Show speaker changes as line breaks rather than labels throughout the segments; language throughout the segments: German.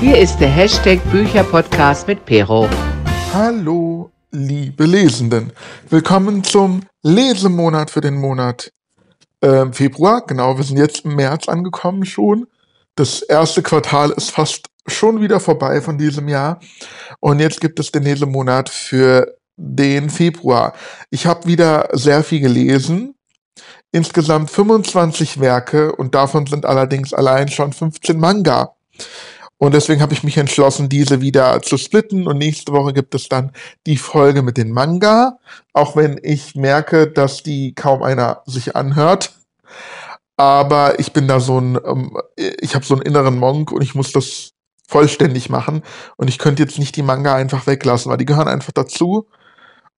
Hier ist der Hashtag Bücherpodcast mit Pero.
Hallo, liebe Lesenden. Willkommen zum Lesemonat für den Monat äh, Februar. Genau, wir sind jetzt im März angekommen schon. Das erste Quartal ist fast schon wieder vorbei von diesem Jahr. Und jetzt gibt es den Lesemonat für den Februar. Ich habe wieder sehr viel gelesen. Insgesamt 25 Werke und davon sind allerdings allein schon 15 Manga. Und deswegen habe ich mich entschlossen, diese wieder zu splitten. Und nächste Woche gibt es dann die Folge mit den Manga. Auch wenn ich merke, dass die kaum einer sich anhört. Aber ich bin da so ein, ähm, ich habe so einen inneren Monk und ich muss das vollständig machen. Und ich könnte jetzt nicht die Manga einfach weglassen, weil die gehören einfach dazu.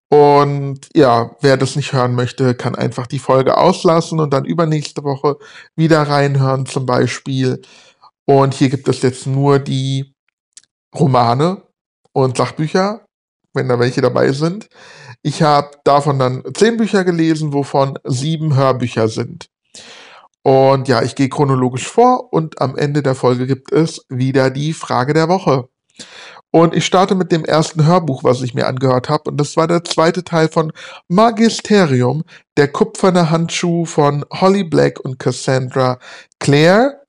Und ja, wer das nicht hören möchte, kann einfach die Folge auslassen und dann übernächste Woche wieder reinhören zum Beispiel. Und hier gibt es jetzt nur die Romane und Sachbücher, wenn da welche dabei sind. Ich habe davon dann zehn Bücher gelesen, wovon sieben Hörbücher sind. Und ja, ich gehe chronologisch vor und am Ende der Folge gibt es wieder die Frage der Woche. Und ich starte mit dem ersten Hörbuch, was ich mir angehört habe. Und das war der zweite Teil von Magisterium, der kupferne Handschuh von Holly Black und Cassandra Clare.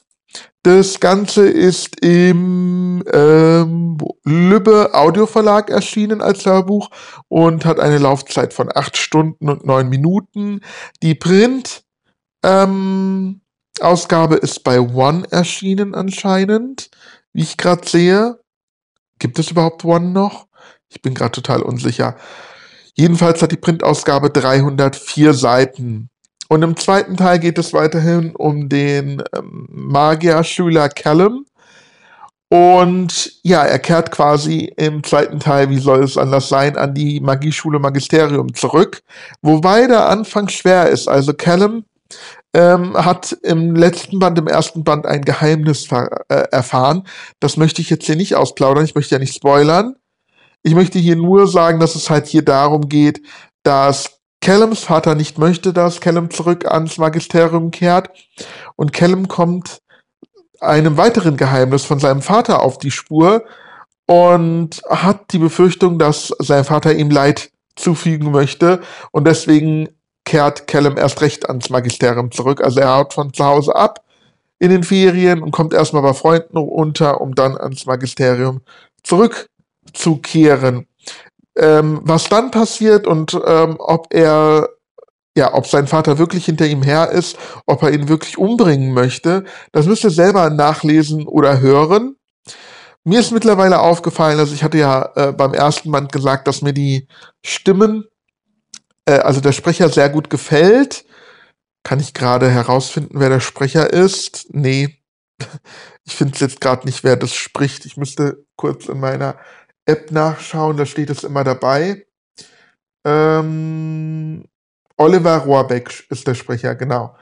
Das Ganze ist im ähm, Lübbe Audioverlag erschienen als Hörbuch und hat eine Laufzeit von acht Stunden und neun Minuten. Die Print ähm, Ausgabe ist bei One erschienen anscheinend, wie ich gerade sehe. Gibt es überhaupt One noch? Ich bin gerade total unsicher. Jedenfalls hat die Printausgabe 304 Seiten. Und im zweiten Teil geht es weiterhin um den ähm, Magierschüler Callum. Und ja, er kehrt quasi im zweiten Teil, wie soll es anders sein, an die Magieschule Magisterium zurück. Wobei der Anfang schwer ist. Also Callum ähm, hat im letzten Band, im ersten Band ein Geheimnis äh, erfahren. Das möchte ich jetzt hier nicht ausplaudern, ich möchte ja nicht spoilern. Ich möchte hier nur sagen, dass es halt hier darum geht, dass Callums Vater nicht möchte, dass Callum zurück ans Magisterium kehrt. Und Callum kommt einem weiteren Geheimnis von seinem Vater auf die Spur und hat die Befürchtung, dass sein Vater ihm Leid zufügen möchte. Und deswegen kehrt Callum erst recht ans Magisterium zurück. Also er haut von zu Hause ab in den Ferien und kommt erstmal bei Freunden unter, um dann ans Magisterium zurückzukehren. Ähm, was dann passiert und ähm, ob er, ja, ob sein Vater wirklich hinter ihm her ist, ob er ihn wirklich umbringen möchte, das müsst ihr selber nachlesen oder hören. Mir ist mittlerweile aufgefallen, also ich hatte ja äh, beim ersten Band gesagt, dass mir die Stimmen äh, also der Sprecher sehr gut gefällt. Kann ich gerade herausfinden, wer der Sprecher ist? Nee. Ich finde jetzt gerade nicht, wer das spricht. Ich müsste kurz in meiner App nachschauen, da steht es immer dabei. Ähm, Oliver Rohrbeck ist der Sprecher, genau.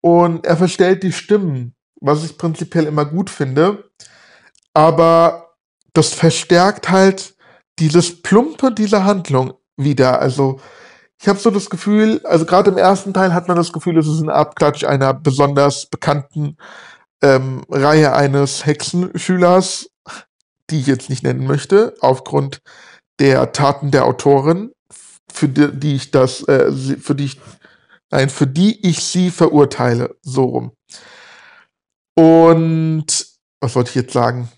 Und er verstellt die Stimmen, was ich prinzipiell immer gut finde. Aber das verstärkt halt dieses Plumpe dieser Handlung wieder. Also ich habe so das Gefühl, also gerade im ersten Teil hat man das Gefühl, es ist ein Abklatsch einer besonders bekannten ähm, Reihe eines Hexenschülers, die ich jetzt nicht nennen möchte, aufgrund der Taten der Autorin, für die, die ich das, äh, für die ich, nein, für die ich sie verurteile, so rum. Und was wollte ich jetzt sagen?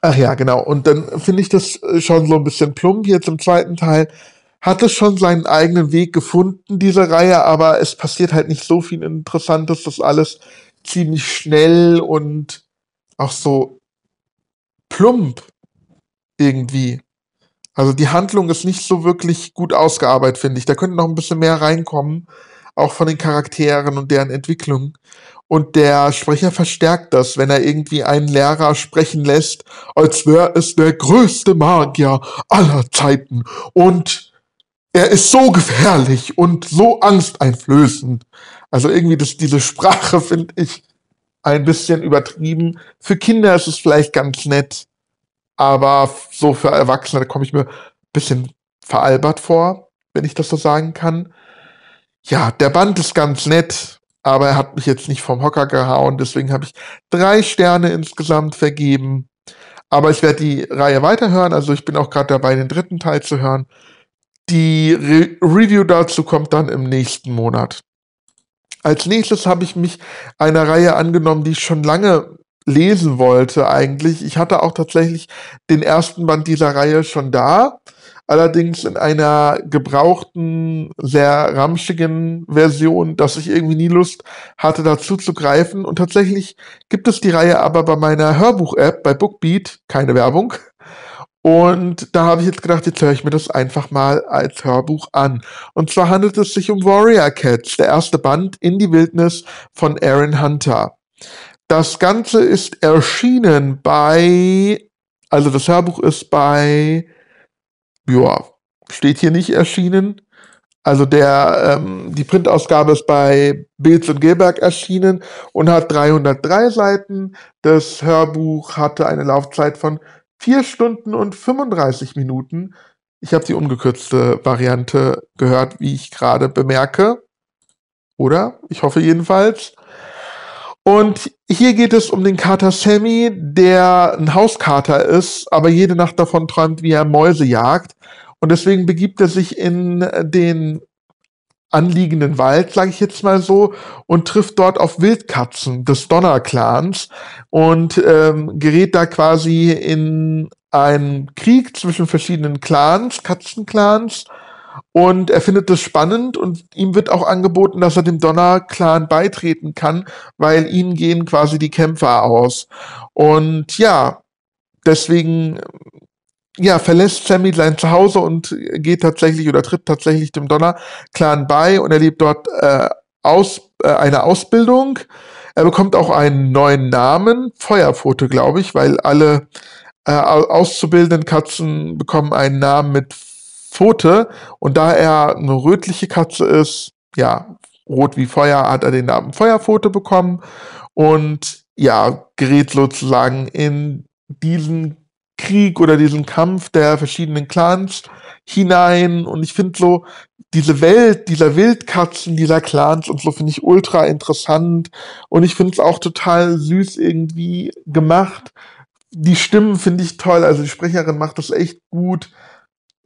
Ach ja, genau. Und dann finde ich das schon so ein bisschen plump jetzt im zweiten Teil hatte schon seinen eigenen Weg gefunden, diese Reihe, aber es passiert halt nicht so viel Interessantes, das alles ziemlich schnell und auch so plump irgendwie. Also die Handlung ist nicht so wirklich gut ausgearbeitet, finde ich. Da könnte noch ein bisschen mehr reinkommen, auch von den Charakteren und deren Entwicklung. Und der Sprecher verstärkt das, wenn er irgendwie einen Lehrer sprechen lässt, als wäre es der größte Magier aller Zeiten. Und er ist so gefährlich und so angsteinflößend. Also irgendwie das, diese Sprache finde ich ein bisschen übertrieben. Für Kinder ist es vielleicht ganz nett, aber so für Erwachsene komme ich mir ein bisschen veralbert vor, wenn ich das so sagen kann. Ja, der Band ist ganz nett, aber er hat mich jetzt nicht vom Hocker gehauen, deswegen habe ich drei Sterne insgesamt vergeben. Aber ich werde die Reihe weiterhören. Also ich bin auch gerade dabei, den dritten Teil zu hören. Die Re Review dazu kommt dann im nächsten Monat. Als nächstes habe ich mich einer Reihe angenommen, die ich schon lange lesen wollte eigentlich. Ich hatte auch tatsächlich den ersten Band dieser Reihe schon da, allerdings in einer gebrauchten, sehr ramschigen Version, dass ich irgendwie nie Lust hatte, dazu zu greifen. Und tatsächlich gibt es die Reihe aber bei meiner Hörbuch-App, bei Bookbeat, keine Werbung. Und da habe ich jetzt gedacht, jetzt höre ich mir das einfach mal als Hörbuch an. Und zwar handelt es sich um Warrior Cats, der erste Band in die Wildnis von Aaron Hunter. Das Ganze ist erschienen bei, also das Hörbuch ist bei, ja, steht hier nicht erschienen. Also der, ähm, die Printausgabe ist bei Bilz und Gilberg erschienen und hat 303 Seiten. Das Hörbuch hatte eine Laufzeit von 4 Stunden und 35 Minuten. Ich habe die ungekürzte Variante gehört, wie ich gerade bemerke. Oder? Ich hoffe jedenfalls. Und hier geht es um den Kater Sammy, der ein Hauskater ist, aber jede Nacht davon träumt, wie er Mäuse jagt. Und deswegen begibt er sich in den anliegenden Wald, sage ich jetzt mal so, und trifft dort auf Wildkatzen des Donner-Clans und ähm, gerät da quasi in einen Krieg zwischen verschiedenen Clans, Katzenclans, und er findet das spannend und ihm wird auch angeboten, dass er dem Donner-Clan beitreten kann, weil ihnen gehen quasi die Kämpfer aus. Und ja, deswegen ja, verlässt Sammy sein Zuhause und geht tatsächlich oder tritt tatsächlich dem Donner-Clan bei und erlebt dort äh, aus, äh, eine Ausbildung. Er bekommt auch einen neuen Namen, Feuerpfote, glaube ich, weil alle äh, auszubildenden Katzen bekommen einen Namen mit Pfote und da er eine rötliche Katze ist, ja, rot wie Feuer, hat er den Namen Feuerpfote bekommen und ja, gerät sozusagen in diesen Krieg oder diesen Kampf der verschiedenen Clans hinein. Und ich finde so, diese Welt dieser Wildkatzen, dieser Clans und so finde ich ultra interessant. Und ich finde es auch total süß irgendwie gemacht. Die Stimmen finde ich toll. Also die Sprecherin macht das echt gut.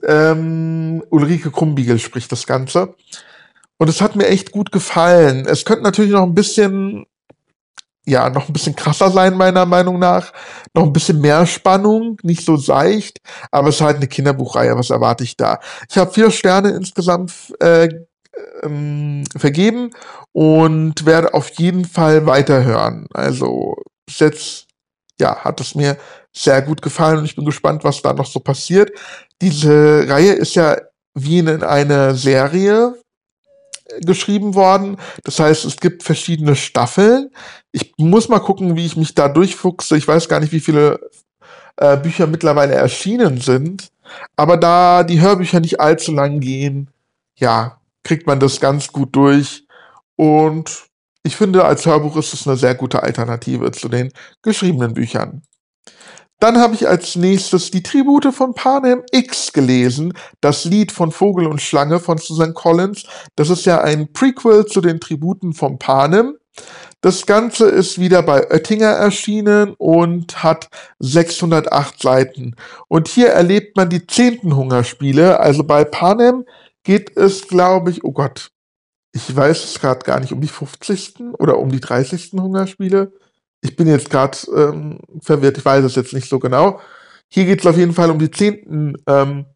Ähm, Ulrike Krumbiegel spricht das Ganze. Und es hat mir echt gut gefallen. Es könnte natürlich noch ein bisschen ja, noch ein bisschen krasser sein, meiner Meinung nach. Noch ein bisschen mehr Spannung, nicht so seicht, aber es ist halt eine Kinderbuchreihe, was erwarte ich da? Ich habe vier Sterne insgesamt äh, ähm, vergeben und werde auf jeden Fall weiterhören. Also bis jetzt, ja, hat es mir sehr gut gefallen und ich bin gespannt, was da noch so passiert. Diese Reihe ist ja wie in einer Serie geschrieben worden. Das heißt, es gibt verschiedene Staffeln. Ich muss mal gucken, wie ich mich da durchfuchse. Ich weiß gar nicht, wie viele äh, Bücher mittlerweile erschienen sind. Aber da die Hörbücher nicht allzu lang gehen, ja, kriegt man das ganz gut durch. Und ich finde, als Hörbuch ist es eine sehr gute Alternative zu den geschriebenen Büchern. Dann habe ich als nächstes die Tribute von Panem X gelesen, das Lied von Vogel und Schlange von Susan Collins. Das ist ja ein Prequel zu den Tributen von Panem. Das Ganze ist wieder bei Oettinger erschienen und hat 608 Seiten. Und hier erlebt man die zehnten Hungerspiele. Also bei Panem geht es, glaube ich, oh Gott, ich weiß es gerade gar nicht, um die 50. oder um die 30. Hungerspiele ich bin jetzt gerade ähm, verwirrt, ich weiß es jetzt nicht so genau. Hier geht es auf jeden Fall um die zehnten ähm,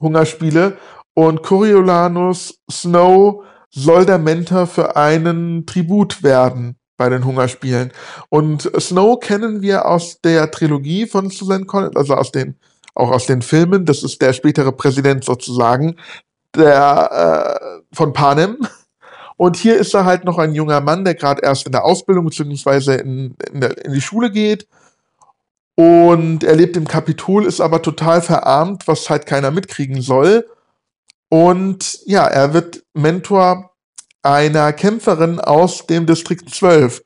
Hungerspiele und Coriolanus Snow soll der Mentor für einen Tribut werden bei den Hungerspielen. Und Snow kennen wir aus der Trilogie von Susan Collins, also aus den, auch aus den Filmen. Das ist der spätere Präsident sozusagen, der äh, von Panem. Und hier ist er halt noch ein junger Mann, der gerade erst in der Ausbildung bzw. In, in, in die Schule geht. Und er lebt im Kapitol, ist aber total verarmt, was halt keiner mitkriegen soll. Und ja, er wird Mentor einer Kämpferin aus dem Distrikt 12.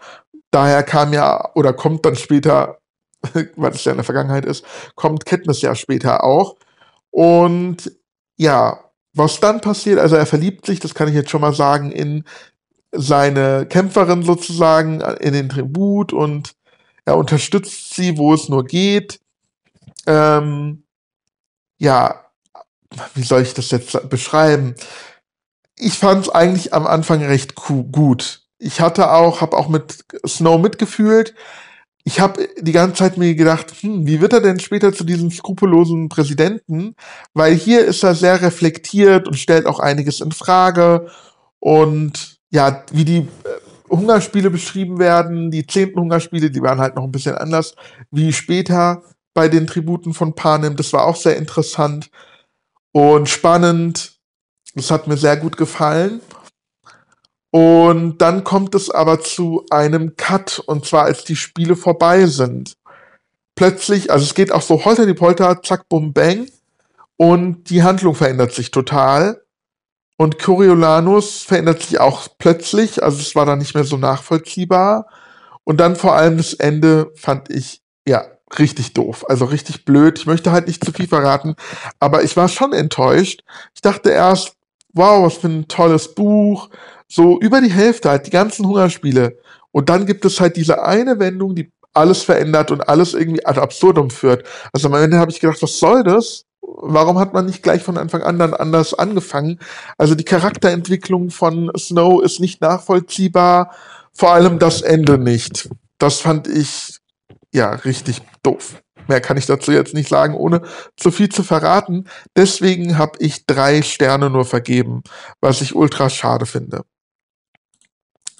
Daher kam ja, oder kommt dann später, weil es ja in der Vergangenheit ist, kommt Kenntnis ja später auch. Und ja, was dann passiert, also er verliebt sich, das kann ich jetzt schon mal sagen, in seine Kämpferin sozusagen, in den Tribut und er unterstützt sie, wo es nur geht. ähm, ja, wie soll ich das jetzt beschreiben? Ich fand es eigentlich am Anfang recht gut. Ich hatte auch, habe auch mit Snow mitgefühlt. Ich habe die ganze Zeit mir gedacht, hm, wie wird er denn später zu diesem skrupellosen Präsidenten? Weil hier ist er sehr reflektiert und stellt auch einiges in Frage. Und ja, wie die äh, Hungerspiele beschrieben werden, die zehnten Hungerspiele, die waren halt noch ein bisschen anders wie später bei den Tributen von Panem. Das war auch sehr interessant und spannend. Das hat mir sehr gut gefallen. Und dann kommt es aber zu einem Cut, und zwar als die Spiele vorbei sind. Plötzlich, also es geht auch so holter die Polter, zack, bum, bang. Und die Handlung verändert sich total. Und Coriolanus verändert sich auch plötzlich, also es war dann nicht mehr so nachvollziehbar. Und dann vor allem das Ende fand ich, ja, richtig doof, also richtig blöd. Ich möchte halt nicht zu viel verraten, aber ich war schon enttäuscht. Ich dachte erst, wow, was für ein tolles Buch. So über die Hälfte halt, die ganzen Hungerspiele. Und dann gibt es halt diese eine Wendung, die alles verändert und alles irgendwie ad absurdum führt. Also am Ende habe ich gedacht, was soll das? Warum hat man nicht gleich von Anfang an dann anders angefangen? Also die Charakterentwicklung von Snow ist nicht nachvollziehbar, vor allem das Ende nicht. Das fand ich ja richtig doof. Mehr kann ich dazu jetzt nicht sagen, ohne zu viel zu verraten. Deswegen habe ich drei Sterne nur vergeben, was ich ultra schade finde.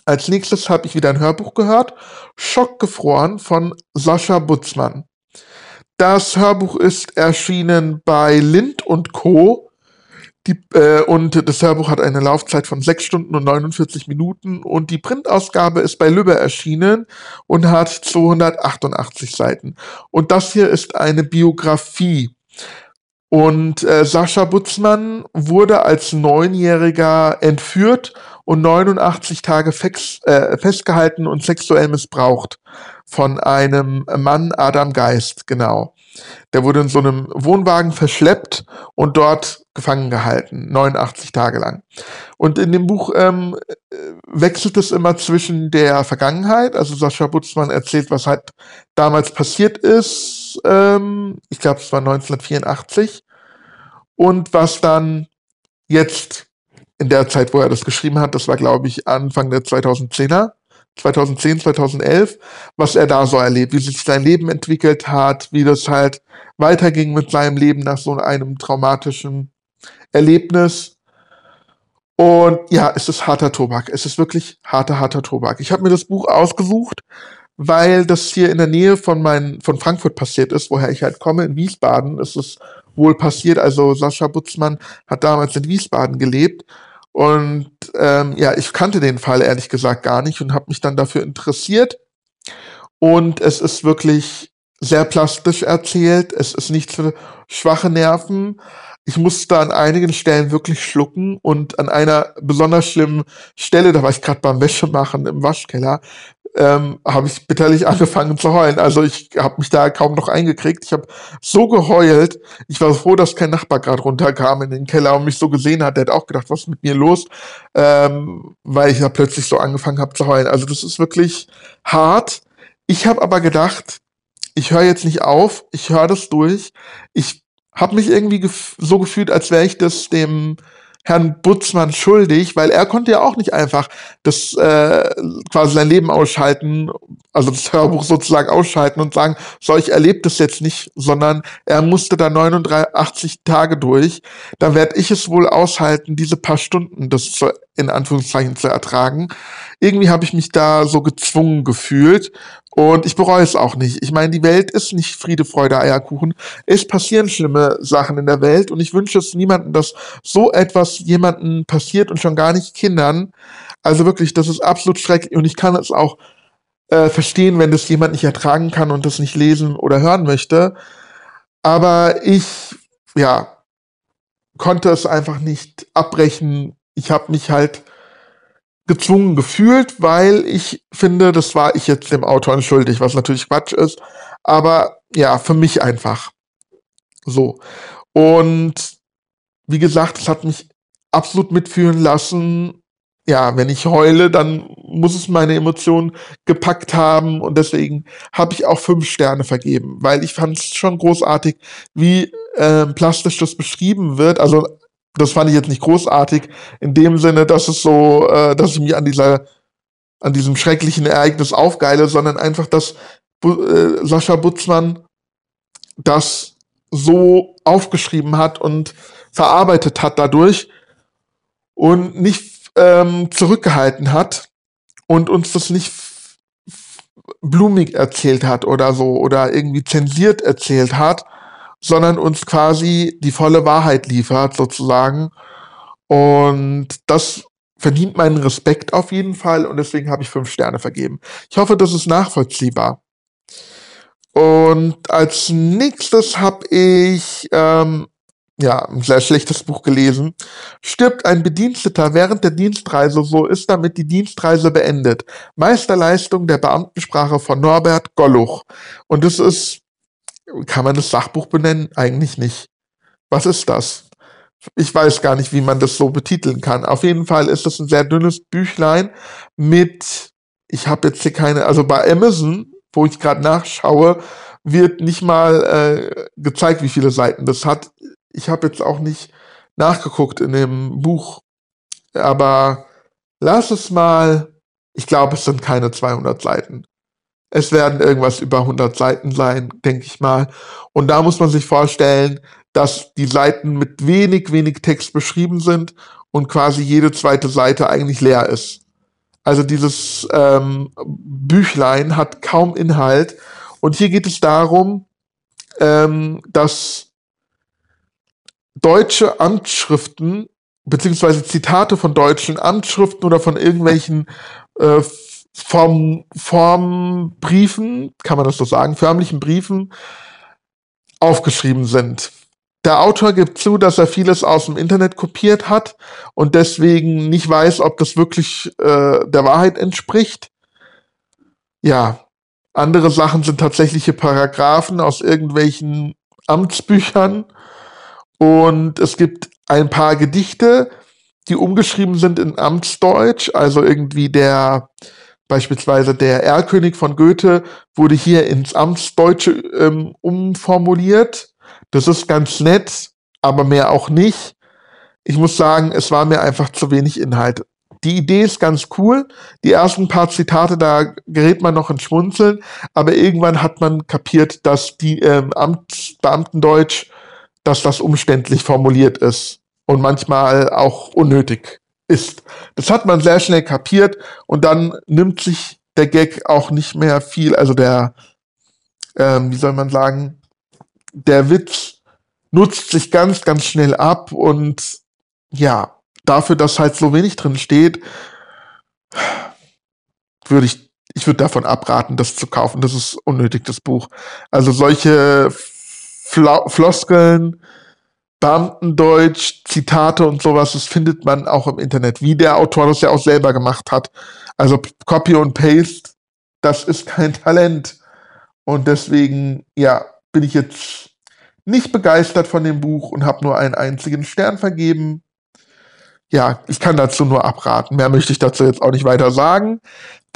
Als nächstes habe ich wieder ein Hörbuch gehört, Schockgefroren von Sascha Butzmann. Das Hörbuch ist erschienen bei Lind und Co. Die, äh, und das Hörbuch hat eine Laufzeit von 6 Stunden und 49 Minuten und die Printausgabe ist bei Lübbe erschienen und hat 288 Seiten. Und das hier ist eine Biografie. Und äh, Sascha Butzmann wurde als Neunjähriger entführt und 89 Tage fex, äh, festgehalten und sexuell missbraucht von einem Mann, Adam Geist, genau. Der wurde in so einem Wohnwagen verschleppt und dort gefangen gehalten, 89 Tage lang. Und in dem Buch ähm, wechselt es immer zwischen der Vergangenheit, also Sascha Butzmann erzählt, was halt damals passiert ist, ähm, ich glaube es war 1984, und was dann jetzt in der Zeit, wo er das geschrieben hat, das war glaube ich Anfang der 2010er, 2010, 2011, was er da so erlebt, wie sich sein Leben entwickelt hat, wie das halt weiterging mit seinem Leben nach so einem traumatischen Erlebnis. Und ja, es ist harter Tobak. Es ist wirklich harter, harter Tobak. Ich habe mir das Buch ausgesucht, weil das hier in der Nähe von, mein, von Frankfurt passiert ist, woher ich halt komme. In Wiesbaden ist es wohl passiert. Also Sascha Butzmann hat damals in Wiesbaden gelebt und ähm, ja, ich kannte den Fall ehrlich gesagt gar nicht und habe mich dann dafür interessiert. Und es ist wirklich sehr plastisch erzählt. Es ist nichts für schwache Nerven. Ich musste an einigen Stellen wirklich schlucken und an einer besonders schlimmen Stelle, da war ich gerade beim Wäschemachen im Waschkeller, ähm, habe ich bitterlich angefangen zu heulen. Also ich habe mich da kaum noch eingekriegt. Ich habe so geheult. Ich war froh, dass kein Nachbar gerade runterkam in den Keller und mich so gesehen hat. Der hat auch gedacht, was ist mit mir los? Ähm, weil ich ja plötzlich so angefangen habe zu heulen. Also das ist wirklich hart. Ich habe aber gedacht, ich höre jetzt nicht auf. Ich höre das durch. Ich habe mich irgendwie gef so gefühlt, als wäre ich das dem Herrn Butzmann schuldig, weil er konnte ja auch nicht einfach das äh, quasi sein Leben ausschalten, also das Hörbuch sozusagen ausschalten und sagen, so ich erlebe das jetzt nicht, sondern er musste da 89 Tage durch. Da werde ich es wohl aushalten, diese paar Stunden das zu, in Anführungszeichen zu ertragen. Irgendwie habe ich mich da so gezwungen gefühlt und ich bereue es auch nicht. Ich meine, die Welt ist nicht Friede, Freude, Eierkuchen. Es passieren schlimme Sachen in der Welt und ich wünsche es niemandem, dass so etwas jemandem passiert und schon gar nicht Kindern. Also wirklich, das ist absolut schrecklich und ich kann es auch äh, verstehen, wenn das jemand nicht ertragen kann und das nicht lesen oder hören möchte. Aber ich, ja, konnte es einfach nicht abbrechen. Ich habe mich halt gezwungen gefühlt, weil ich finde, das war ich jetzt dem Autor schuldig, was natürlich Quatsch ist. Aber ja, für mich einfach. So. Und wie gesagt, es hat mich absolut mitfühlen lassen. ja, wenn ich heule, dann muss es meine Emotionen gepackt haben und deswegen habe ich auch fünf Sterne vergeben, weil ich fand es schon großartig, wie äh, plastisch das beschrieben wird. Also das fand ich jetzt nicht großartig in dem Sinne, dass es so, äh, dass ich mich an dieser, an diesem schrecklichen Ereignis aufgeile, sondern einfach, dass äh, Sascha Butzmann das so aufgeschrieben hat und verarbeitet hat dadurch und nicht ähm, zurückgehalten hat und uns das nicht blumig erzählt hat oder so oder irgendwie zensiert erzählt hat, sondern uns quasi die volle Wahrheit liefert sozusagen. Und das verdient meinen Respekt auf jeden Fall und deswegen habe ich fünf Sterne vergeben. Ich hoffe, das ist nachvollziehbar. Und als nächstes habe ich ähm, ja, ein sehr schlechtes Buch gelesen. Stirbt ein Bediensteter während der Dienstreise, so ist damit die Dienstreise beendet. Meisterleistung der Beamtensprache von Norbert Golluch. Und es ist, kann man das Sachbuch benennen? Eigentlich nicht. Was ist das? Ich weiß gar nicht, wie man das so betiteln kann. Auf jeden Fall ist es ein sehr dünnes Büchlein mit, ich habe jetzt hier keine, also bei Amazon, wo ich gerade nachschaue, wird nicht mal äh, gezeigt, wie viele Seiten das hat ich habe jetzt auch nicht nachgeguckt in dem Buch, aber lass es mal, ich glaube, es sind keine 200 Seiten. Es werden irgendwas über 100 Seiten sein, denke ich mal. Und da muss man sich vorstellen, dass die Seiten mit wenig, wenig Text beschrieben sind und quasi jede zweite Seite eigentlich leer ist. Also dieses ähm, Büchlein hat kaum Inhalt. Und hier geht es darum, ähm, dass deutsche Amtsschriften beziehungsweise Zitate von deutschen Amtsschriften oder von irgendwelchen äh, Form, Formbriefen, kann man das so sagen, förmlichen Briefen aufgeschrieben sind. Der Autor gibt zu, dass er vieles aus dem Internet kopiert hat und deswegen nicht weiß, ob das wirklich äh, der Wahrheit entspricht. Ja, andere Sachen sind tatsächliche Paragraphen aus irgendwelchen Amtsbüchern und es gibt ein paar Gedichte, die umgeschrieben sind in Amtsdeutsch, also irgendwie der, beispielsweise der Erlkönig von Goethe wurde hier ins Amtsdeutsche ähm, umformuliert. Das ist ganz nett, aber mehr auch nicht. Ich muss sagen, es war mir einfach zu wenig Inhalt. Die Idee ist ganz cool. Die ersten paar Zitate, da gerät man noch ins Schmunzeln, aber irgendwann hat man kapiert, dass die ähm, Amtsbeamtendeutsch dass das umständlich formuliert ist und manchmal auch unnötig ist. Das hat man sehr schnell kapiert und dann nimmt sich der Gag auch nicht mehr viel, also der, ähm, wie soll man sagen, der Witz nutzt sich ganz, ganz schnell ab und ja, dafür, dass halt so wenig drin steht, würde ich, ich würde davon abraten, das zu kaufen. Das ist unnötig, das Buch. Also solche Fla Floskeln, Beamtendeutsch, Zitate und sowas, das findet man auch im Internet, wie der Autor das ja auch selber gemacht hat. Also Copy und Paste, das ist kein Talent. Und deswegen, ja, bin ich jetzt nicht begeistert von dem Buch und habe nur einen einzigen Stern vergeben ja, ich kann dazu nur abraten. Mehr möchte ich dazu jetzt auch nicht weiter sagen.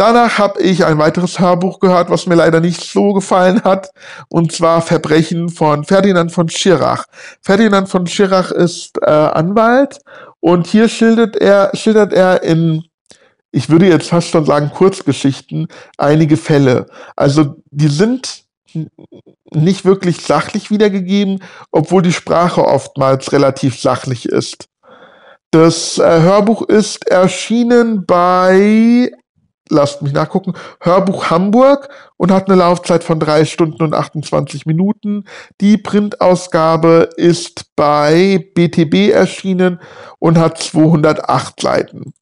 Danach habe ich ein weiteres Hörbuch gehört, was mir leider nicht so gefallen hat, und zwar Verbrechen von Ferdinand von Schirach. Ferdinand von Schirach ist äh, Anwalt und hier schildert er, schildert er in, ich würde jetzt fast schon sagen, Kurzgeschichten, einige Fälle. Also die sind nicht wirklich sachlich wiedergegeben, obwohl die Sprache oftmals relativ sachlich ist. Das äh, Hörbuch ist erschienen bei, lasst mich nachgucken, Hörbuch Hamburg und hat eine Laufzeit von drei Stunden und 28 Minuten. Die Printausgabe ist bei BTB erschienen und hat 208 Seiten.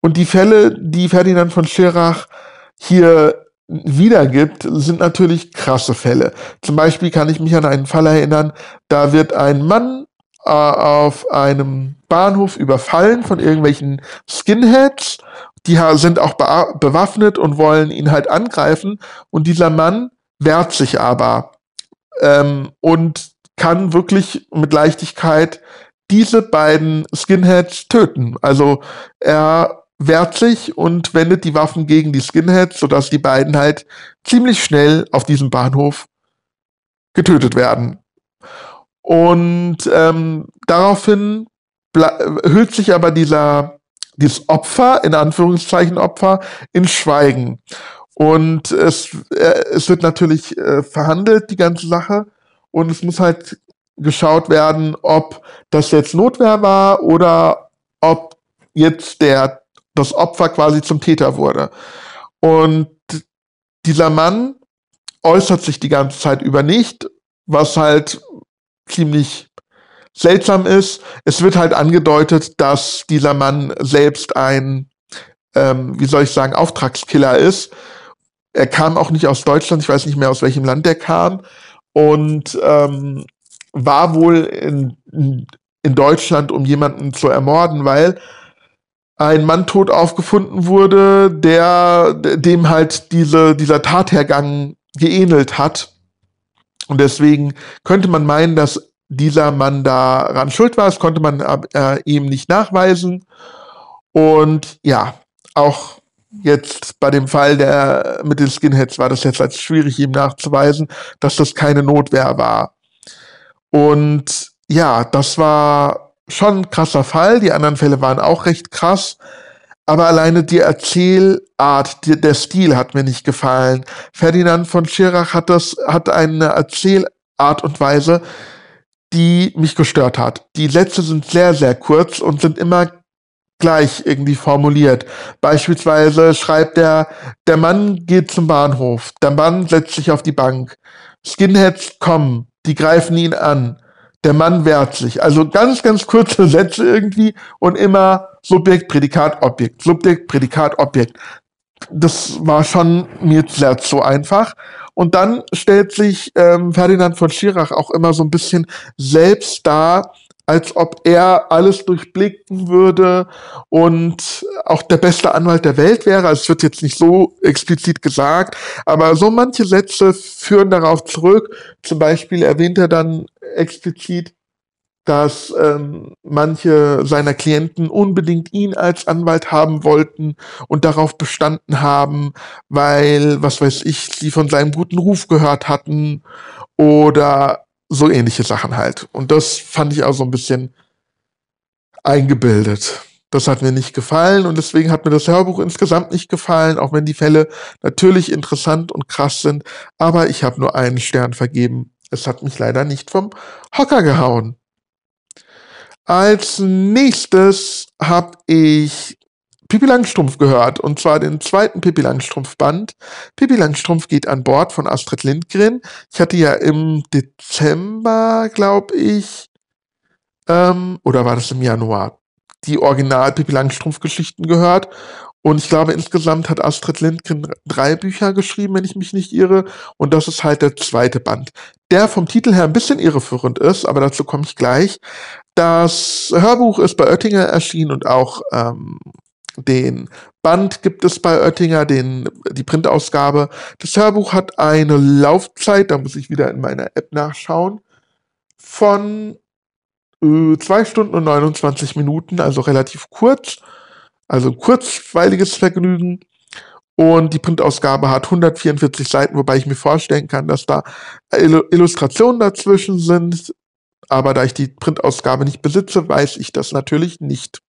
Und die Fälle, die Ferdinand von Schirach hier wiedergibt, sind natürlich krasse Fälle. Zum Beispiel kann ich mich an einen Fall erinnern, da wird ein Mann äh, auf einem Bahnhof überfallen von irgendwelchen Skinheads. Die sind auch be bewaffnet und wollen ihn halt angreifen. Und dieser Mann wehrt sich aber ähm, und kann wirklich mit Leichtigkeit diese beiden Skinheads töten. Also er wehrt sich und wendet die Waffen gegen die Skinheads, sodass die beiden halt ziemlich schnell auf diesem Bahnhof getötet werden. Und ähm, daraufhin hüllt sich aber dieser, dieses Opfer, in Anführungszeichen Opfer, in Schweigen. Und es, äh, es wird natürlich äh, verhandelt, die ganze Sache. Und es muss halt geschaut werden, ob das jetzt Notwehr war oder ob jetzt der, das Opfer quasi zum Täter wurde. Und dieser Mann äußert sich die ganze Zeit über nicht, was halt ziemlich seltsam ist. Es wird halt angedeutet, dass dieser Mann selbst ein, ähm, wie soll ich sagen, Auftragskiller ist. Er kam auch nicht aus Deutschland, ich weiß nicht mehr aus welchem Land er kam und ähm, war wohl in, in Deutschland, um jemanden zu ermorden, weil ein Mann tot aufgefunden wurde, der dem halt diese, dieser Tathergang geähnelt hat. Und deswegen könnte man meinen, dass dieser Mann daran schuld war. Das konnte man äh, ihm nicht nachweisen. Und ja, auch jetzt bei dem Fall der mit den Skinheads war das jetzt als schwierig ihm nachzuweisen, dass das keine Notwehr war. Und ja, das war schon ein krasser Fall. Die anderen Fälle waren auch recht krass. Aber alleine die Erzählart, die, der Stil hat mir nicht gefallen. Ferdinand von Schirach hat das, hat eine Erzählart und Weise, die mich gestört hat. Die Sätze sind sehr, sehr kurz und sind immer gleich irgendwie formuliert. Beispielsweise schreibt er, der Mann geht zum Bahnhof, der Mann setzt sich auf die Bank. Skinheads kommen, die greifen ihn an. Der Mann wehrt sich. Also ganz, ganz kurze Sätze irgendwie und immer Subjekt, Prädikat, Objekt. Subjekt, Prädikat, Objekt. Das war schon mir sehr zu einfach. Und dann stellt sich ähm, Ferdinand von Schirach auch immer so ein bisschen selbst dar, als ob er alles durchblicken würde und auch der beste Anwalt der Welt wäre. Also es wird jetzt nicht so explizit gesagt, aber so manche Sätze führen darauf zurück. Zum Beispiel erwähnt er dann explizit, dass ähm, manche seiner Klienten unbedingt ihn als Anwalt haben wollten und darauf bestanden haben, weil, was weiß ich, sie von seinem guten Ruf gehört hatten oder so ähnliche Sachen halt. Und das fand ich auch so ein bisschen eingebildet. Das hat mir nicht gefallen und deswegen hat mir das Hörbuch insgesamt nicht gefallen, auch wenn die Fälle natürlich interessant und krass sind. Aber ich habe nur einen Stern vergeben. Es hat mich leider nicht vom Hocker gehauen. Als nächstes habe ich Pippi Langstrumpf gehört, und zwar den zweiten Pippi Langstrumpf Band. Pippi Langstrumpf geht an Bord von Astrid Lindgren. Ich hatte ja im Dezember, glaube ich, ähm, oder war das im Januar, die Original Pippi Langstrumpf Geschichten gehört. Und ich glaube, insgesamt hat Astrid Lindgren drei Bücher geschrieben, wenn ich mich nicht irre. Und das ist halt der zweite Band. Der vom Titel her ein bisschen irreführend ist, aber dazu komme ich gleich. Das Hörbuch ist bei Oettinger erschienen und auch ähm, den Band gibt es bei Oettinger, den, die Printausgabe. Das Hörbuch hat eine Laufzeit, da muss ich wieder in meiner App nachschauen, von äh, 2 Stunden und 29 Minuten, also relativ kurz. Also kurzweiliges Vergnügen. Und die Printausgabe hat 144 Seiten, wobei ich mir vorstellen kann, dass da Illustrationen dazwischen sind, aber da ich die Printausgabe nicht besitze, weiß ich das natürlich nicht.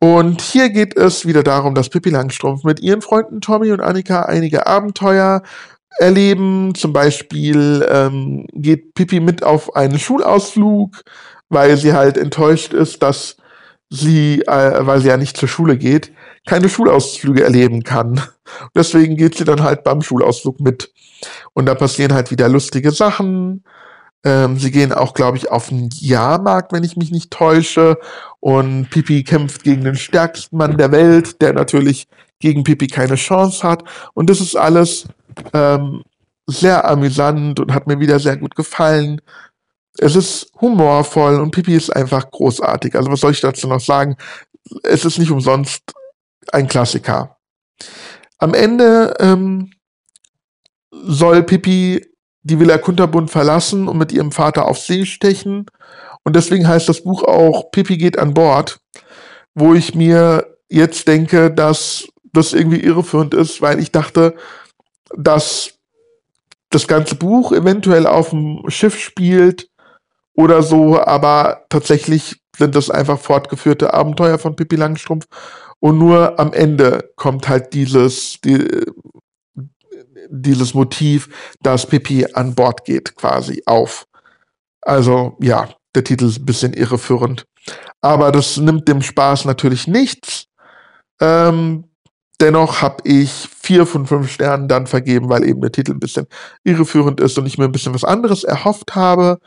Und hier geht es wieder darum, dass Pippi Langstrumpf mit ihren Freunden Tommy und Annika einige Abenteuer erleben. Zum Beispiel ähm, geht Pippi mit auf einen Schulausflug, weil sie halt enttäuscht ist, dass sie, äh, weil sie ja nicht zur Schule geht, keine Schulausflüge erleben kann. Deswegen geht sie dann halt beim Schulausflug mit. Und da passieren halt wieder lustige Sachen. Ähm, sie gehen auch, glaube ich, auf den Jahrmarkt, wenn ich mich nicht täusche. Und Pipi kämpft gegen den stärksten Mann der Welt, der natürlich gegen Pipi keine Chance hat. Und das ist alles ähm, sehr amüsant und hat mir wieder sehr gut gefallen. Es ist humorvoll und Pipi ist einfach großartig. Also was soll ich dazu noch sagen? Es ist nicht umsonst ein Klassiker. Am Ende ähm, soll Pipi die Villa Kunterbund verlassen und mit ihrem Vater auf See stechen. Und deswegen heißt das Buch auch Pippi geht an Bord, wo ich mir jetzt denke, dass das irgendwie irreführend ist, weil ich dachte, dass das ganze Buch eventuell auf dem Schiff spielt oder so, aber tatsächlich sind das einfach fortgeführte Abenteuer von Pippi Langstrumpf und nur am Ende kommt halt dieses, die, dieses Motiv, dass Pippi an Bord geht, quasi auf. Also ja, der Titel ist ein bisschen irreführend. Aber das nimmt dem Spaß natürlich nichts. Ähm, dennoch habe ich vier von fünf Sternen dann vergeben, weil eben der Titel ein bisschen irreführend ist und ich mir ein bisschen was anderes erhofft habe.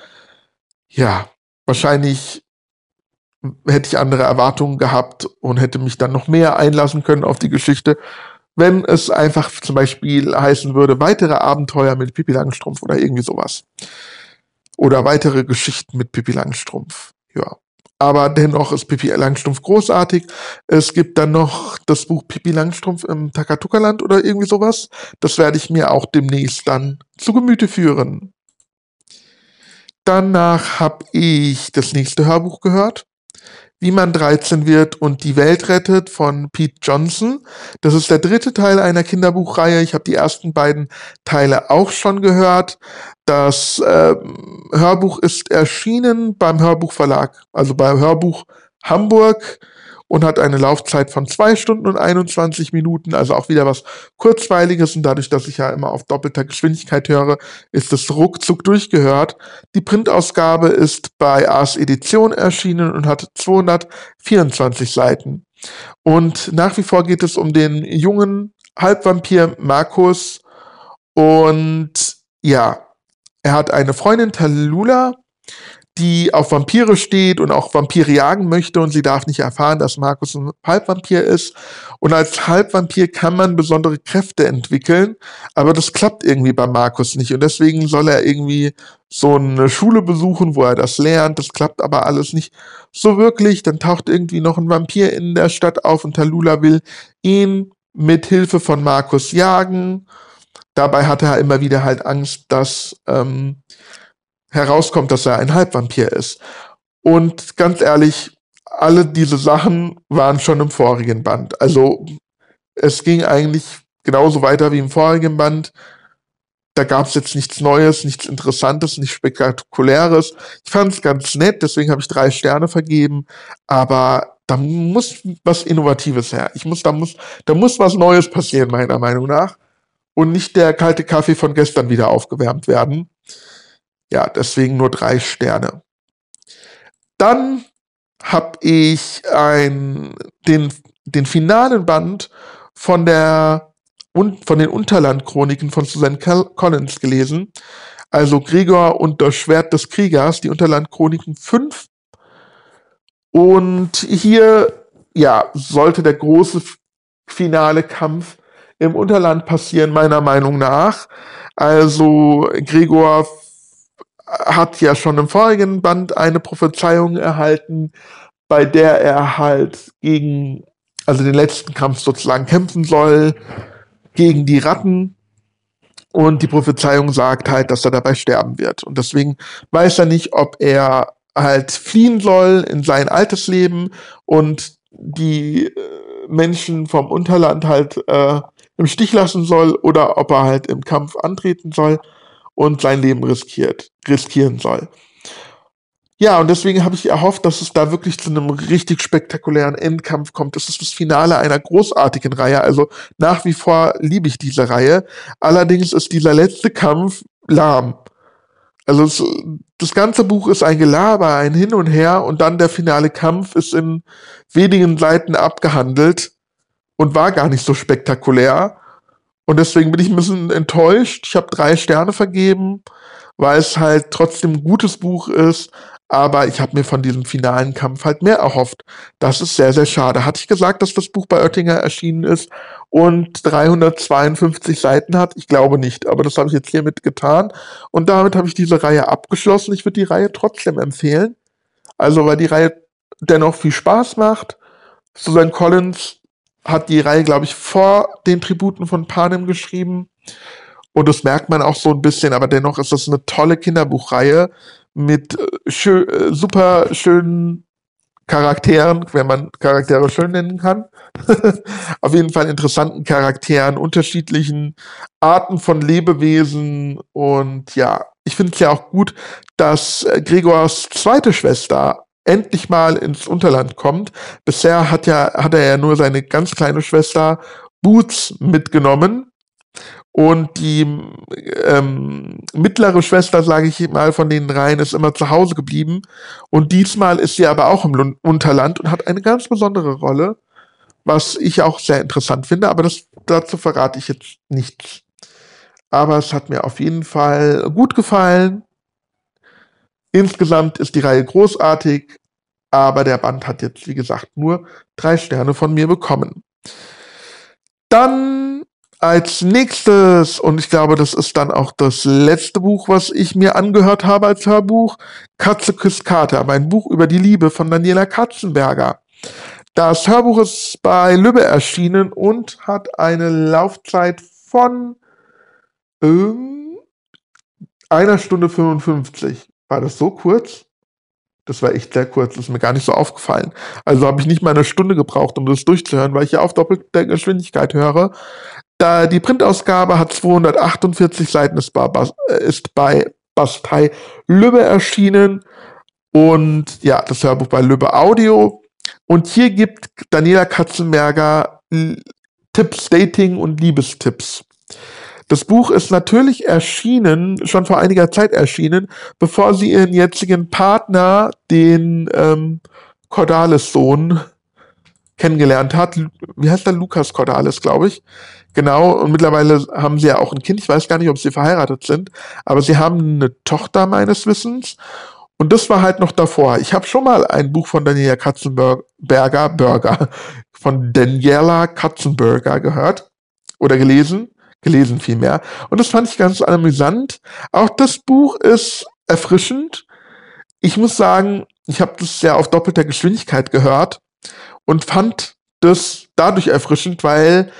Ja, wahrscheinlich hätte ich andere Erwartungen gehabt und hätte mich dann noch mehr einlassen können auf die Geschichte, wenn es einfach zum Beispiel heißen würde, weitere Abenteuer mit Pippi Langstrumpf oder irgendwie sowas. Oder weitere Geschichten mit Pippi Langstrumpf. Ja. Aber dennoch ist Pippi Langstrumpf großartig. Es gibt dann noch das Buch Pippi Langstrumpf im Takatuka-Land oder irgendwie sowas. Das werde ich mir auch demnächst dann zu Gemüte führen. Danach habe ich das nächste Hörbuch gehört wie man 13 wird und die Welt rettet von Pete Johnson. Das ist der dritte Teil einer Kinderbuchreihe. Ich habe die ersten beiden Teile auch schon gehört. Das äh, Hörbuch ist erschienen beim Hörbuchverlag, also beim Hörbuch Hamburg und hat eine Laufzeit von zwei Stunden und 21 Minuten, also auch wieder was Kurzweiliges. Und dadurch, dass ich ja immer auf doppelter Geschwindigkeit höre, ist es ruckzuck durchgehört. Die Printausgabe ist bei Ars Edition erschienen und hat 224 Seiten. Und nach wie vor geht es um den jungen Halbvampir Markus. Und ja, er hat eine Freundin Talula, die auf Vampire steht und auch Vampire jagen möchte und sie darf nicht erfahren, dass Markus ein Halbvampir ist. Und als Halbvampir kann man besondere Kräfte entwickeln, aber das klappt irgendwie bei Markus nicht. Und deswegen soll er irgendwie so eine Schule besuchen, wo er das lernt. Das klappt aber alles nicht so wirklich. Dann taucht irgendwie noch ein Vampir in der Stadt auf und Talula will ihn mit Hilfe von Markus jagen. Dabei hat er immer wieder halt Angst, dass ähm, herauskommt, dass er ein Halbvampir ist. Und ganz ehrlich, alle diese Sachen waren schon im vorigen Band. Also es ging eigentlich genauso weiter wie im vorigen Band. Da gab es jetzt nichts Neues, nichts Interessantes, nichts Spektakuläres. Ich fand es ganz nett, deswegen habe ich drei Sterne vergeben. Aber da muss was Innovatives her. Ich muss, da muss, da muss was Neues passieren, meiner Meinung nach. Und nicht der kalte Kaffee von gestern wieder aufgewärmt werden. Ja, deswegen nur drei Sterne. Dann habe ich ein, den, den finalen Band von der von den Unterlandchroniken von Susan Collins gelesen. Also Gregor und das Schwert des Kriegers, die Unterlandchroniken 5. Und hier, ja, sollte der große finale Kampf im Unterland passieren, meiner Meinung nach. Also Gregor hat ja schon im vorigen Band eine Prophezeiung erhalten, bei der er halt gegen, also den letzten Kampf sozusagen kämpfen soll, gegen die Ratten. Und die Prophezeiung sagt halt, dass er dabei sterben wird. Und deswegen weiß er nicht, ob er halt fliehen soll in sein altes Leben und die äh, Menschen vom Unterland halt äh, im Stich lassen soll oder ob er halt im Kampf antreten soll und sein Leben riskiert, riskieren soll. Ja, und deswegen habe ich erhofft, dass es da wirklich zu einem richtig spektakulären Endkampf kommt. Das ist das Finale einer großartigen Reihe. Also nach wie vor liebe ich diese Reihe. Allerdings ist dieser letzte Kampf lahm. Also es, das ganze Buch ist ein Gelaber, ein Hin und Her und dann der finale Kampf ist in wenigen Seiten abgehandelt und war gar nicht so spektakulär. Und deswegen bin ich ein bisschen enttäuscht. Ich habe drei Sterne vergeben, weil es halt trotzdem ein gutes Buch ist. Aber ich habe mir von diesem finalen Kampf halt mehr erhofft. Das ist sehr, sehr schade. Hatte ich gesagt, dass das Buch bei Oettinger erschienen ist und 352 Seiten hat? Ich glaube nicht, aber das habe ich jetzt hiermit getan. Und damit habe ich diese Reihe abgeschlossen. Ich würde die Reihe trotzdem empfehlen. Also, weil die Reihe dennoch viel Spaß macht. Susan Collins hat die Reihe, glaube ich, vor den Tributen von Panem geschrieben. Und das merkt man auch so ein bisschen, aber dennoch ist das eine tolle Kinderbuchreihe mit äh, schön, äh, super schönen Charakteren, wenn man Charaktere schön nennen kann. Auf jeden Fall interessanten Charakteren, unterschiedlichen Arten von Lebewesen. Und ja, ich finde es ja auch gut, dass äh, Gregors zweite Schwester endlich mal ins Unterland kommt. Bisher hat ja, hat er ja nur seine ganz kleine Schwester Boots mitgenommen. Und die ähm, mittlere Schwester, sage ich mal, von den dreien ist immer zu Hause geblieben. Und diesmal ist sie aber auch im Unterland und hat eine ganz besondere Rolle, was ich auch sehr interessant finde. Aber das, dazu verrate ich jetzt nichts. Aber es hat mir auf jeden Fall gut gefallen. Insgesamt ist die Reihe großartig, aber der Band hat jetzt, wie gesagt, nur drei Sterne von mir bekommen. Dann als nächstes, und ich glaube, das ist dann auch das letzte Buch, was ich mir angehört habe als Hörbuch, Katze küsst Kater, mein Buch über die Liebe von Daniela Katzenberger. Das Hörbuch ist bei Lübbe erschienen und hat eine Laufzeit von ähm, einer Stunde 55. War das so kurz? Das war echt sehr kurz, das ist mir gar nicht so aufgefallen. Also habe ich nicht mal eine Stunde gebraucht, um das durchzuhören, weil ich ja auf doppelter Geschwindigkeit höre. Da die Printausgabe hat 248 Seiten, ist bei, ist bei Bastei Lübbe erschienen und ja, das Hörbuch bei Lübbe Audio. Und hier gibt Daniela Katzenberger Tipps, Dating und Liebestipps. Das Buch ist natürlich erschienen, schon vor einiger Zeit erschienen, bevor sie ihren jetzigen Partner, den ähm, Cordalis-Sohn, kennengelernt hat. Wie heißt der? Lukas Cordalis, glaube ich. Genau, und mittlerweile haben sie ja auch ein Kind. Ich weiß gar nicht, ob sie verheiratet sind, aber sie haben eine Tochter meines Wissens. Und das war halt noch davor. Ich habe schon mal ein Buch von Daniela Katzenberger, Burger, von Daniela Katzenberger gehört oder gelesen, gelesen vielmehr. Und das fand ich ganz amüsant. Auch das Buch ist erfrischend. Ich muss sagen, ich habe das ja auf doppelter Geschwindigkeit gehört und fand das dadurch erfrischend, weil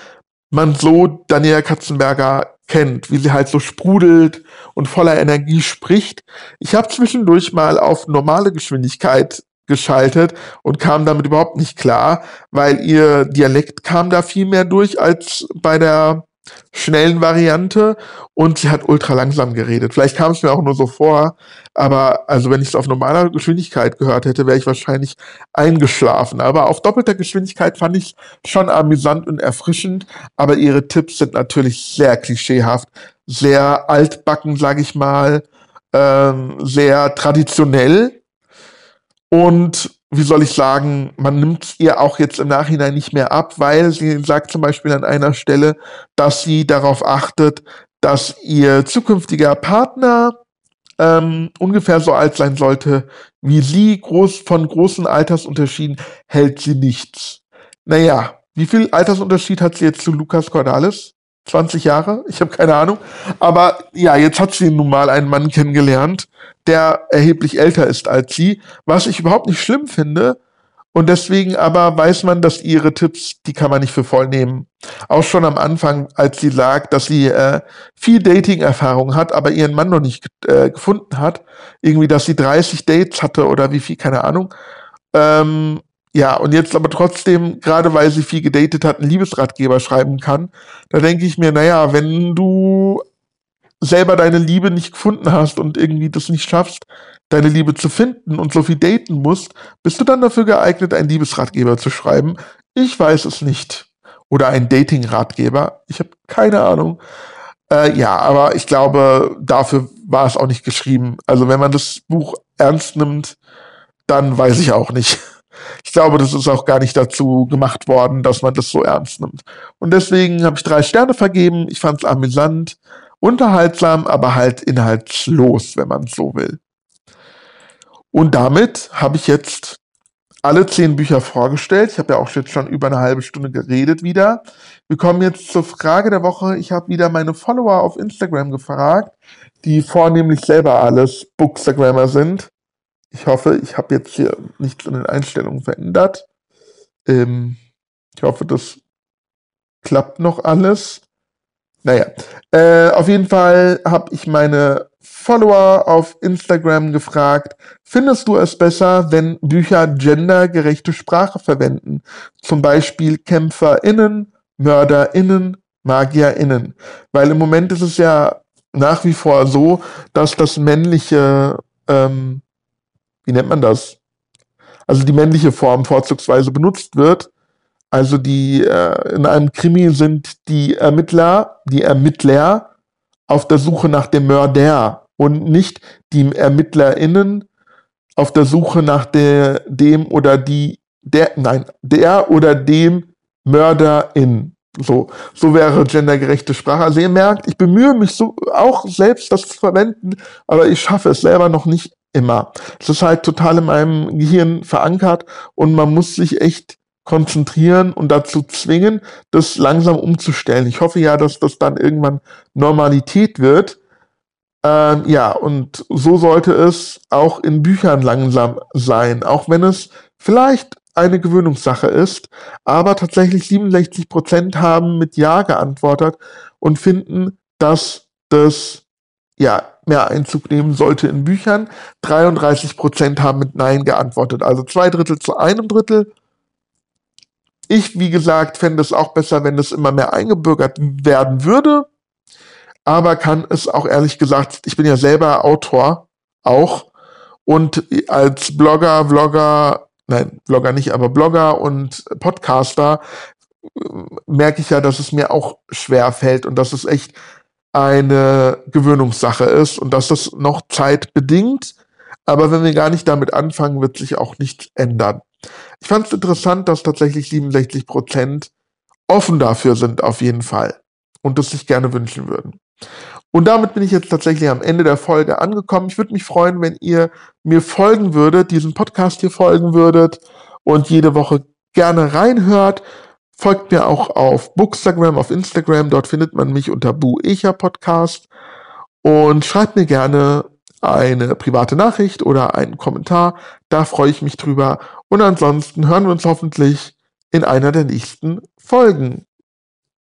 man so Daniela Katzenberger kennt, wie sie halt so sprudelt und voller Energie spricht. Ich habe zwischendurch mal auf normale Geschwindigkeit geschaltet und kam damit überhaupt nicht klar, weil ihr Dialekt kam da viel mehr durch als bei der schnellen Variante und sie hat ultra langsam geredet. Vielleicht kam es mir auch nur so vor, aber also wenn ich es auf normaler Geschwindigkeit gehört hätte, wäre ich wahrscheinlich eingeschlafen. Aber auf doppelter Geschwindigkeit fand ich schon amüsant und erfrischend, aber ihre Tipps sind natürlich sehr klischeehaft, sehr altbacken, sage ich mal, ähm, sehr traditionell und wie soll ich sagen, man nimmt ihr auch jetzt im Nachhinein nicht mehr ab, weil sie sagt zum Beispiel an einer Stelle, dass sie darauf achtet, dass ihr zukünftiger Partner ähm, ungefähr so alt sein sollte wie sie. Groß, von großen Altersunterschieden hält sie nichts. Naja, wie viel Altersunterschied hat sie jetzt zu Lukas Cordalis? 20 Jahre? Ich habe keine Ahnung. Aber ja, jetzt hat sie nun mal einen Mann kennengelernt, der erheblich älter ist als sie, was ich überhaupt nicht schlimm finde. Und deswegen aber weiß man, dass ihre Tipps, die kann man nicht für voll nehmen. Auch schon am Anfang, als sie sagt, dass sie äh, viel Dating-Erfahrung hat, aber ihren Mann noch nicht äh, gefunden hat. Irgendwie, dass sie 30 Dates hatte oder wie viel, keine Ahnung. Ähm, ja, und jetzt aber trotzdem, gerade weil sie viel gedatet hat, einen Liebesratgeber schreiben kann, da denke ich mir, naja, wenn du selber deine Liebe nicht gefunden hast und irgendwie das nicht schaffst, deine Liebe zu finden und so viel daten musst, bist du dann dafür geeignet, einen Liebesratgeber zu schreiben? Ich weiß es nicht. Oder einen Dating-Ratgeber. Ich habe keine Ahnung. Äh, ja, aber ich glaube, dafür war es auch nicht geschrieben. Also wenn man das Buch ernst nimmt, dann weiß ich auch nicht. Ich glaube, das ist auch gar nicht dazu gemacht worden, dass man das so ernst nimmt. Und deswegen habe ich drei Sterne vergeben. Ich fand es amüsant, unterhaltsam, aber halt inhaltslos, wenn man so will. Und damit habe ich jetzt alle zehn Bücher vorgestellt. Ich habe ja auch jetzt schon über eine halbe Stunde geredet wieder. Wir kommen jetzt zur Frage der Woche. Ich habe wieder meine Follower auf Instagram gefragt, die vornehmlich selber alles Bookstagrammer sind. Ich hoffe, ich habe jetzt hier nichts in den Einstellungen verändert. Ähm, ich hoffe, das klappt noch alles. Naja, äh, auf jeden Fall habe ich meine Follower auf Instagram gefragt, findest du es besser, wenn Bücher gendergerechte Sprache verwenden? Zum Beispiel KämpferInnen, MörderInnen, MagierInnen. Weil im Moment ist es ja nach wie vor so, dass das männliche, ähm, wie nennt man das? Also die männliche Form vorzugsweise benutzt wird. Also die äh, in einem Krimi sind die Ermittler, die Ermittler auf der Suche nach dem Mörder und nicht die ErmittlerInnen auf der Suche nach der, dem oder die, der, nein, der oder dem Mörderin. So, so wäre gendergerechte Sprache. Also ihr merkt, ich bemühe mich so auch selbst das zu verwenden, aber ich schaffe es selber noch nicht immer. Es ist halt total in meinem Gehirn verankert und man muss sich echt konzentrieren und dazu zwingen, das langsam umzustellen. Ich hoffe ja, dass das dann irgendwann Normalität wird. Ähm, ja, und so sollte es auch in Büchern langsam sein, auch wenn es vielleicht eine Gewöhnungssache ist, aber tatsächlich 67 Prozent haben mit Ja geantwortet und finden, dass das ja mehr Einzug nehmen sollte in Büchern. 33 Prozent haben mit Nein geantwortet, also zwei Drittel zu einem Drittel. Ich, wie gesagt, fände es auch besser, wenn es immer mehr eingebürgert werden würde. Aber kann es auch ehrlich gesagt, ich bin ja selber Autor auch und als Blogger, Vlogger, nein, Blogger nicht, aber Blogger und Podcaster äh, merke ich ja, dass es mir auch schwer fällt und dass es echt eine Gewöhnungssache ist und dass das noch Zeit bedingt. Aber wenn wir gar nicht damit anfangen, wird sich auch nichts ändern. Ich fand es interessant, dass tatsächlich 67 Prozent offen dafür sind, auf jeden Fall. Und das sich gerne wünschen würden. Und damit bin ich jetzt tatsächlich am Ende der Folge angekommen. Ich würde mich freuen, wenn ihr mir folgen würdet, diesen Podcast hier folgen würdet und jede Woche gerne reinhört. Folgt mir auch auf Bookstagram, auf Instagram. Dort findet man mich unter Buecher Podcast. Und schreibt mir gerne eine private Nachricht oder einen Kommentar. Da freue ich mich drüber. Und ansonsten hören wir uns hoffentlich in einer der nächsten Folgen.